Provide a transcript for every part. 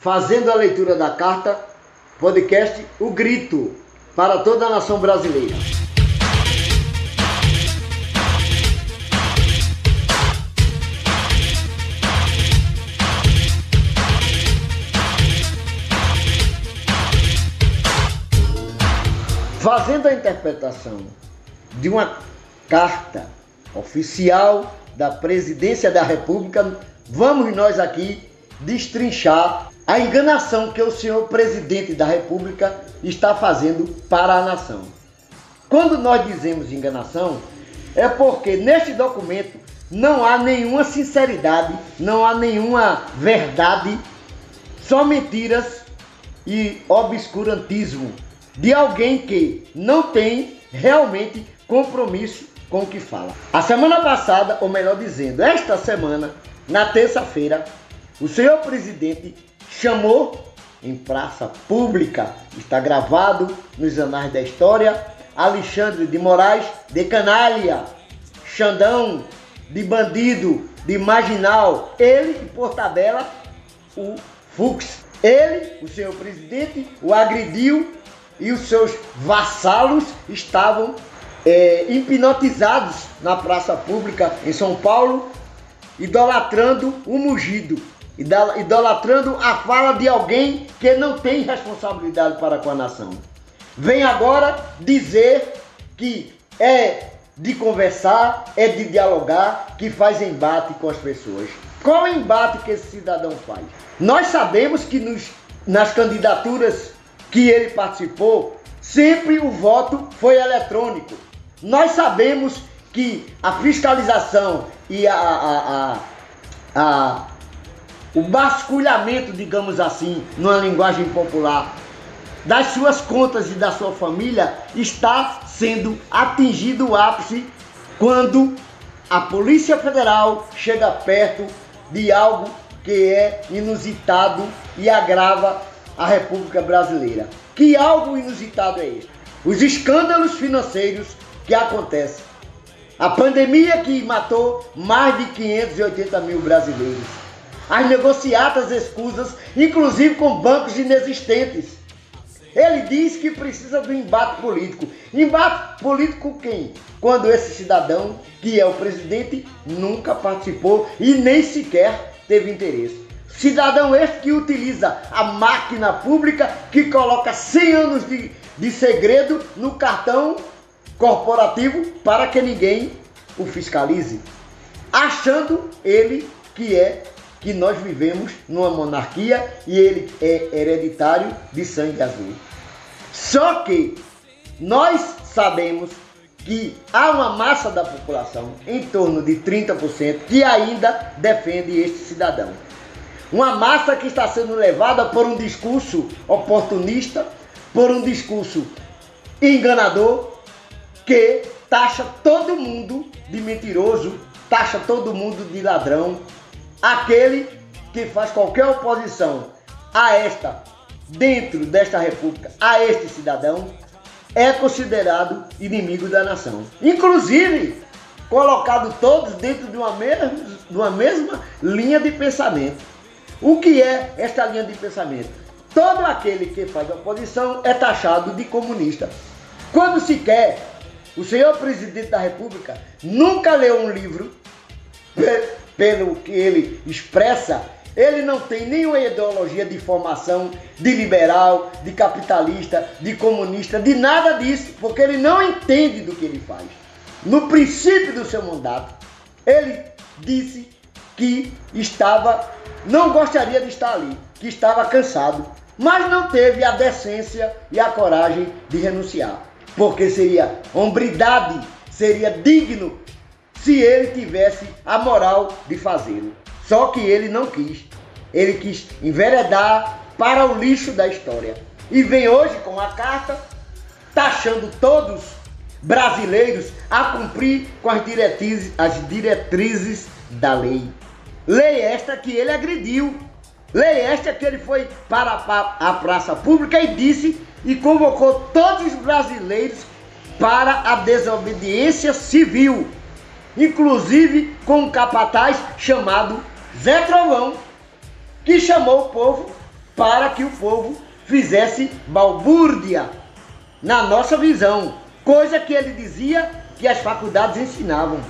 fazendo a leitura da carta, podcast O Grito, para toda a nação brasileira. Fazendo a interpretação de uma carta oficial da Presidência da República, vamos nós aqui destrinchar a enganação que o senhor presidente da República está fazendo para a nação. Quando nós dizemos enganação, é porque neste documento não há nenhuma sinceridade, não há nenhuma verdade, só mentiras e obscurantismo de alguém que não tem realmente compromisso com o que fala. A semana passada, ou melhor dizendo, esta semana, na terça-feira, o senhor presidente chamou em praça pública, está gravado nos anais da história, Alexandre de Moraes de canalha, Xandão de bandido, de marginal, ele por tabela o Fux. Ele, o senhor presidente, o agrediu e os seus vassalos estavam é, hipnotizados na praça pública em São Paulo, idolatrando o mugido, idolatrando a fala de alguém que não tem responsabilidade para com a nação. Vem agora dizer que é de conversar, é de dialogar, que faz embate com as pessoas. Qual é o embate que esse cidadão faz? Nós sabemos que nos, nas candidaturas que ele participou, sempre o voto foi eletrônico. Nós sabemos que a fiscalização e a, a, a, a o basculhamento, digamos assim, numa linguagem popular, das suas contas e da sua família está sendo atingido o ápice quando a Polícia Federal chega perto de algo que é inusitado e agrava a República Brasileira. Que algo inusitado é este? Os escândalos financeiros que acontecem. A pandemia que matou mais de 580 mil brasileiros. As negociatas escusas, inclusive com bancos inexistentes. Ele diz que precisa do embate político. Embate político quem? Quando esse cidadão, que é o presidente, nunca participou e nem sequer teve interesse. Cidadão este que utiliza a máquina pública, que coloca 100 anos de, de segredo no cartão corporativo para que ninguém o fiscalize. Achando ele que é que nós vivemos numa monarquia e ele é hereditário de sangue azul. Só que nós sabemos que há uma massa da população, em torno de 30%, que ainda defende este cidadão. Uma massa que está sendo levada por um discurso oportunista, por um discurso enganador, que taxa todo mundo de mentiroso, taxa todo mundo de ladrão. Aquele que faz qualquer oposição a esta, dentro desta república, a este cidadão, é considerado inimigo da nação. Inclusive, colocado todos dentro de uma mesma, de uma mesma linha de pensamento. O que é esta linha de pensamento? Todo aquele que faz oposição é taxado de comunista. Quando se quer, o senhor presidente da República nunca leu um livro, pelo que ele expressa, ele não tem nenhuma ideologia de formação de liberal, de capitalista, de comunista, de nada disso, porque ele não entende do que ele faz. No princípio do seu mandato, ele disse que estava não gostaria de estar ali, que estava cansado, mas não teve a decência e a coragem de renunciar, porque seria hombridade, seria digno se ele tivesse a moral de fazê-lo. Só que ele não quis. Ele quis enveredar para o lixo da história. E vem hoje com a carta taxando todos brasileiros a cumprir com as diretrizes, as diretrizes da lei. Lei esta que ele agrediu. Lei esta que ele foi para a praça pública e disse e convocou todos os brasileiros para a desobediência civil, inclusive com um capataz chamado Zé Trovão, que chamou o povo para que o povo fizesse balbúrdia na nossa visão, coisa que ele dizia que as faculdades ensinavam.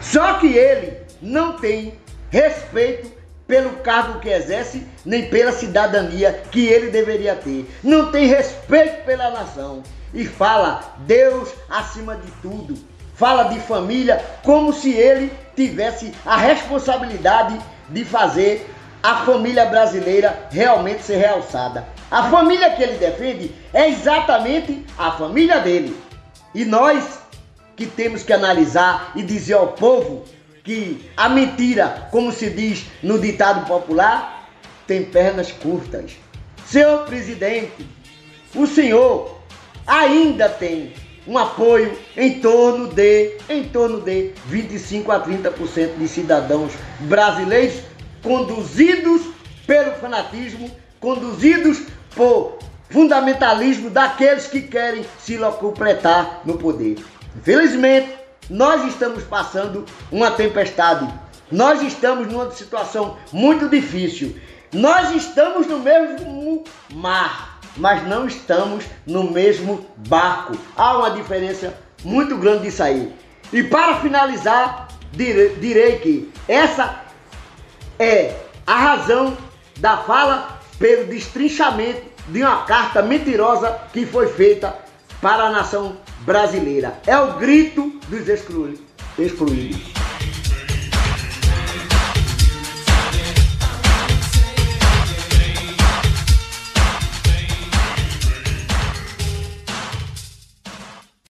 Só que ele não tem respeito pelo cargo que exerce, nem pela cidadania que ele deveria ter. Não tem respeito pela nação e fala Deus acima de tudo. Fala de família como se ele tivesse a responsabilidade de fazer a família brasileira realmente ser realçada. A família que ele defende é exatamente a família dele. E nós que temos que analisar e dizer ao povo que a mentira, como se diz no ditado popular, tem pernas curtas. Senhor presidente, o senhor ainda tem um apoio em torno de em torno de 25 a 30% de cidadãos brasileiros conduzidos pelo fanatismo, conduzidos por fundamentalismo daqueles que querem se locupletar no poder. Infelizmente, nós estamos passando uma tempestade. Nós estamos numa situação muito difícil. Nós estamos no mesmo mar, mas não estamos no mesmo barco. Há uma diferença muito grande disso aí. E para finalizar, direi que essa é a razão da fala pelo destrinchamento de uma carta mentirosa que foi feita para a nação brasileira. É o grito dos excluídos.